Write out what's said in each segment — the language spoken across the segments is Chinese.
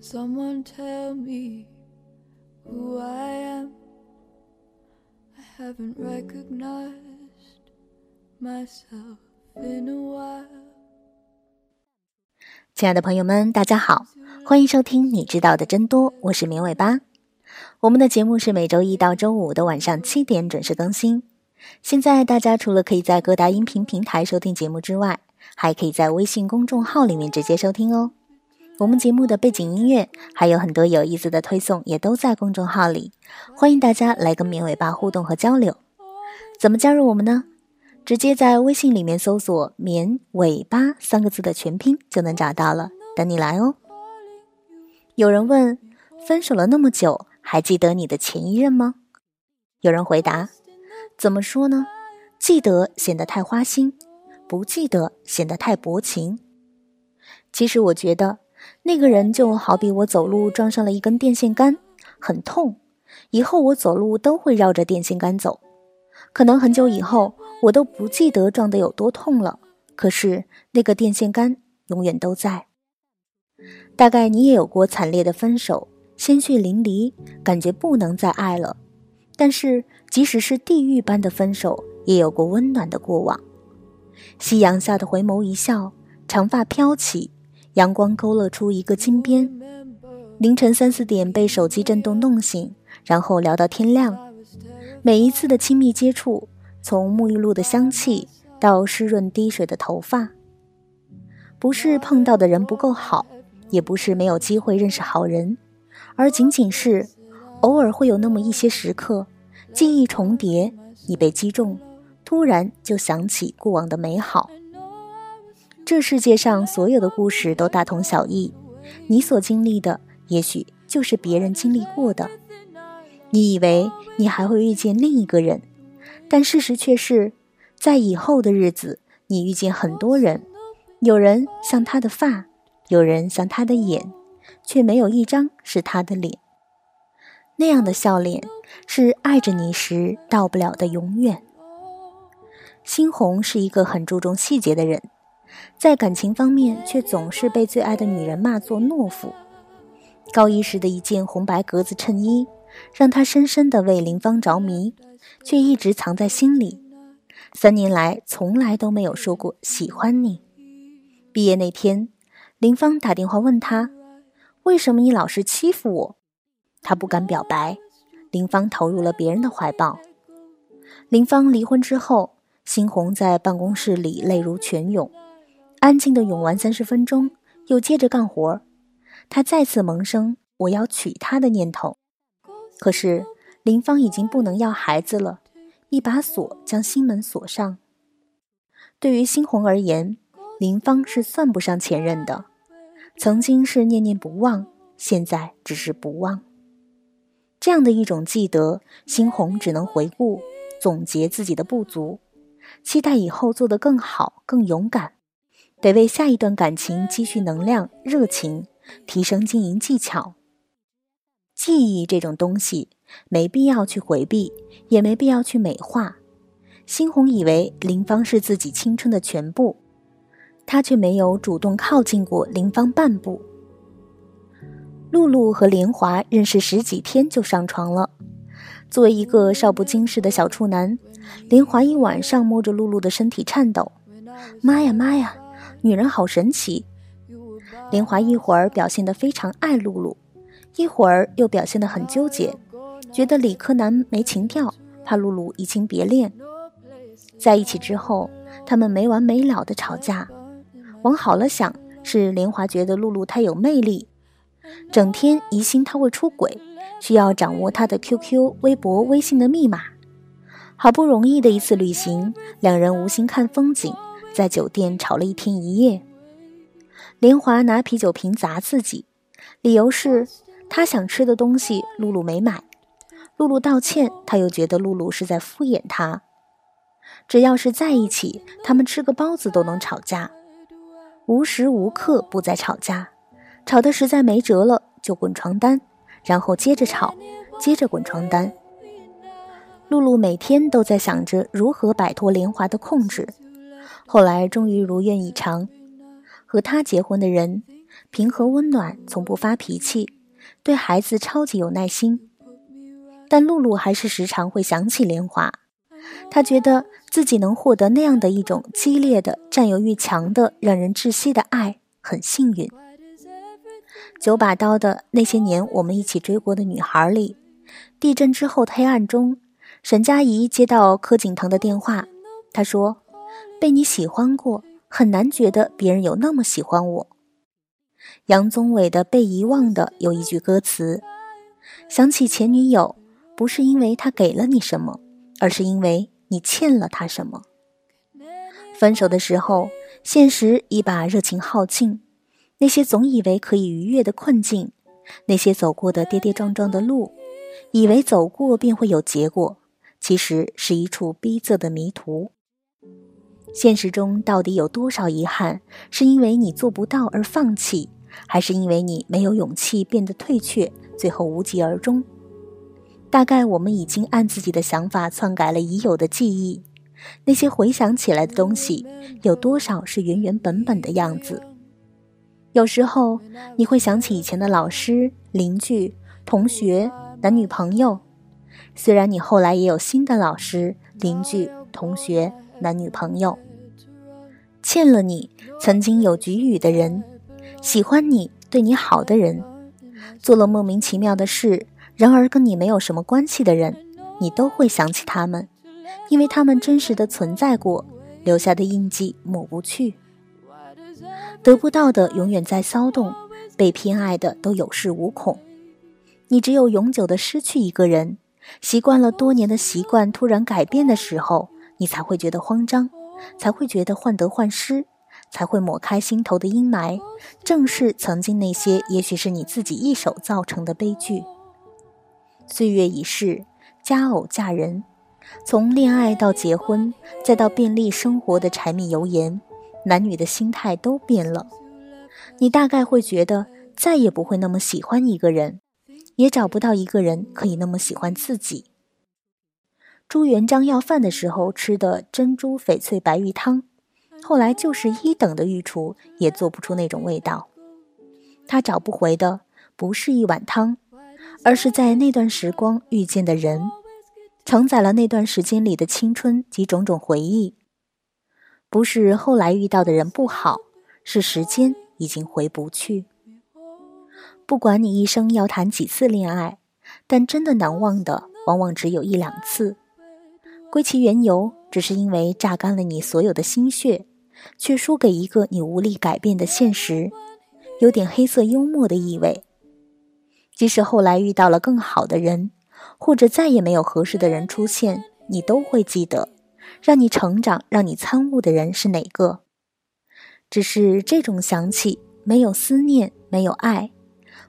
someone tell me who I am? I haven't recognized myself in a while. 亲爱的朋友们，大家好，欢迎收听你知道的真多，我是绵尾巴。我们的节目是每周一到周五的晚上七点准时更新。现在大家除了可以在各大音频平台收听节目之外，还可以在微信公众号里面直接收听哦。我们节目的背景音乐还有很多有意思的推送，也都在公众号里，欢迎大家来跟绵尾巴互动和交流。怎么加入我们呢？直接在微信里面搜索“绵尾巴”三个字的全拼就能找到了，等你来哦。有人问：分手了那么久，还记得你的前一任吗？有人回答：怎么说呢？记得显得太花心，不记得显得太薄情。其实我觉得。那个人就好比我走路撞上了一根电线杆，很痛。以后我走路都会绕着电线杆走，可能很久以后我都不记得撞得有多痛了。可是那个电线杆永远都在。大概你也有过惨烈的分手，鲜血淋漓，感觉不能再爱了。但是即使是地狱般的分手，也有过温暖的过往。夕阳下的回眸一笑，长发飘起。阳光勾勒出一个金边，凌晨三四点被手机震动弄醒，然后聊到天亮。每一次的亲密接触，从沐浴露的香气到湿润滴水的头发，不是碰到的人不够好，也不是没有机会认识好人，而仅仅是偶尔会有那么一些时刻，记忆重叠，你被击中，突然就想起过往的美好。这世界上所有的故事都大同小异，你所经历的也许就是别人经历过的。你以为你还会遇见另一个人，但事实却是，在以后的日子，你遇见很多人，有人像他的发，有人像他的眼，却没有一张是他的脸。那样的笑脸，是爱着你时到不了的永远。猩红是一个很注重细节的人。在感情方面，却总是被最爱的女人骂作懦夫。高一时的一件红白格子衬衣，让他深深的为林芳着迷，却一直藏在心里。三年来，从来都没有说过喜欢你。毕业那天，林芳打电话问他：“为什么你老是欺负我？”他不敢表白。林芳投入了别人的怀抱。林芳离婚之后，新红在办公室里泪如泉涌。安静的涌完三十分钟，又接着干活。他再次萌生我要娶她的念头。可是林芳已经不能要孩子了，一把锁将心门锁上。对于新红而言，林芳是算不上前任的。曾经是念念不忘，现在只是不忘。这样的一种记得，新红只能回顾、总结自己的不足，期待以后做得更好、更勇敢。得为下一段感情积蓄能量、热情，提升经营技巧。记忆这种东西，没必要去回避，也没必要去美化。猩红以为林芳是自己青春的全部，他却没有主动靠近过林芳半步。露露和莲华认识十几天就上床了。作为一个少不经事的小处男，莲华一晚上摸着露露的身体颤抖：“妈呀妈呀！”女人好神奇，林华一会儿表现得非常爱露露，一会儿又表现得很纠结，觉得理科男没情调，怕露露移情别恋。在一起之后，他们没完没了的吵架。往好了想，是林华觉得露露太有魅力，整天疑心他会出轨，需要掌握他的 QQ、微博、微信的密码。好不容易的一次旅行，两人无心看风景。在酒店吵了一天一夜，莲华拿啤酒瓶砸自己，理由是他想吃的东西露露没买。露露道歉，他又觉得露露是在敷衍他。只要是在一起，他们吃个包子都能吵架，无时无刻不在吵架。吵得实在没辙了，就滚床单，然后接着吵，接着滚床单。露露每天都在想着如何摆脱莲华的控制。后来终于如愿以偿，和他结婚的人，平和温暖，从不发脾气，对孩子超级有耐心。但露露还是时常会想起莲华，她觉得自己能获得那样的一种激烈的、占有欲强的、让人窒息的爱，很幸运。九把刀的那些年，我们一起追过的女孩里，地震之后的黑暗中，沈佳宜接到柯景腾的电话，他说：“被你喜欢过，很难觉得别人有那么喜欢我。”杨宗纬的《被遗忘的》有一句歌词：“想起前女友，不是因为她给了你什么，而是因为你欠了她什么。”分手的时候，现实已把热情耗尽。那些总以为可以逾越的困境，那些走过的跌跌撞撞的路，以为走过便会有结果，其实是一处逼仄的迷途。现实中到底有多少遗憾，是因为你做不到而放弃，还是因为你没有勇气变得退却，最后无疾而终？大概我们已经按自己的想法篡改了已有的记忆，那些回想起来的东西，有多少是原原本本的样子？有时候你会想起以前的老师、邻居、同学、男女朋友，虽然你后来也有新的老师、邻居、同学、男女朋友，欠了你曾经有给予的人，喜欢你、对你好的人，做了莫名其妙的事，然而跟你没有什么关系的人，你都会想起他们，因为他们真实的存在过，留下的印记抹不去。得不到的永远在骚动，被偏爱的都有恃无恐。你只有永久的失去一个人，习惯了多年的习惯突然改变的时候，你才会觉得慌张，才会觉得患得患失，才会抹开心头的阴霾。正是曾经那些，也许是你自己一手造成的悲剧。岁月已逝，佳偶佳人，从恋爱到结婚，再到便利生活的柴米油盐。男女的心态都变了，你大概会觉得再也不会那么喜欢一个人，也找不到一个人可以那么喜欢自己。朱元璋要饭的时候吃的珍珠翡翠白玉汤，后来就是一等的御厨也做不出那种味道。他找不回的不是一碗汤，而是在那段时光遇见的人，承载了那段时间里的青春及种种回忆。不是后来遇到的人不好，是时间已经回不去。不管你一生要谈几次恋爱，但真的难忘的往往只有一两次。归其缘由，只是因为榨干了你所有的心血，却输给一个你无力改变的现实，有点黑色幽默的意味。即使后来遇到了更好的人，或者再也没有合适的人出现，你都会记得。让你成长、让你参悟的人是哪个？只是这种想起，没有思念，没有爱，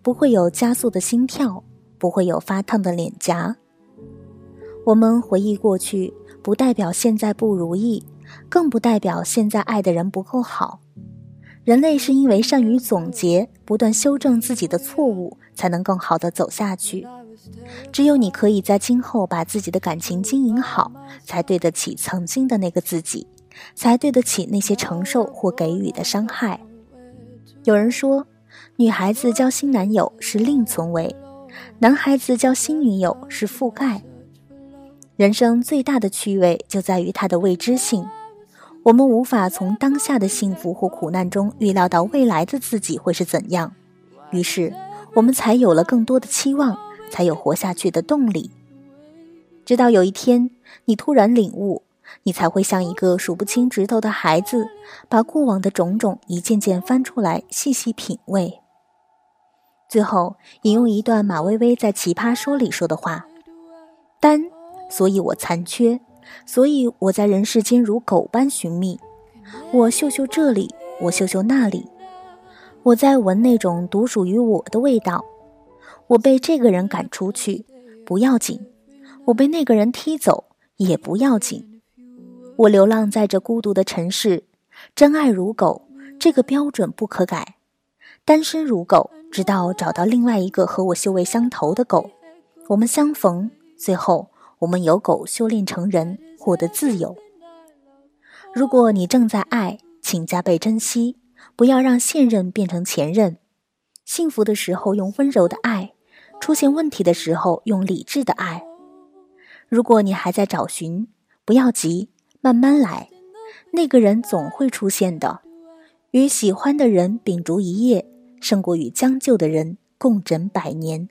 不会有加速的心跳，不会有发烫的脸颊。我们回忆过去，不代表现在不如意，更不代表现在爱的人不够好。人类是因为善于总结，不断修正自己的错误，才能更好的走下去。只有你可以在今后把自己的感情经营好，才对得起曾经的那个自己，才对得起那些承受或给予的伤害。有人说，女孩子交新男友是另存为，男孩子交新女友是覆盖。人生最大的趣味就在于它的未知性。我们无法从当下的幸福或苦难中预料到未来的自己会是怎样，于是我们才有了更多的期望，才有活下去的动力。直到有一天，你突然领悟，你才会像一个数不清指头的孩子，把过往的种种一件件翻出来，细细品味。最后，引用一段马薇薇在《奇葩说》里说的话：“单，所以我残缺。”所以我在人世间如狗般寻觅，我嗅嗅这里，我嗅嗅那里，我在闻那种独属于我的味道。我被这个人赶出去，不要紧；我被那个人踢走，也不要紧。我流浪在这孤独的城市，真爱如狗，这个标准不可改；单身如狗，直到找到另外一个和我修为相投的狗，我们相逢，最后。我们由狗修炼成人，获得自由。如果你正在爱，请加倍珍惜；不要让现任变成前任。幸福的时候用温柔的爱，出现问题的时候用理智的爱。如果你还在找寻，不要急，慢慢来，那个人总会出现的。与喜欢的人秉烛一夜，胜过与将就的人共枕百年。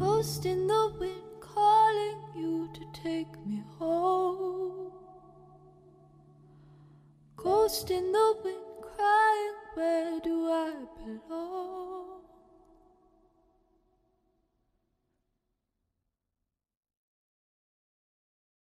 Ghost in the wind calling you to take me home. Ghost in the wind crying, where do I belong?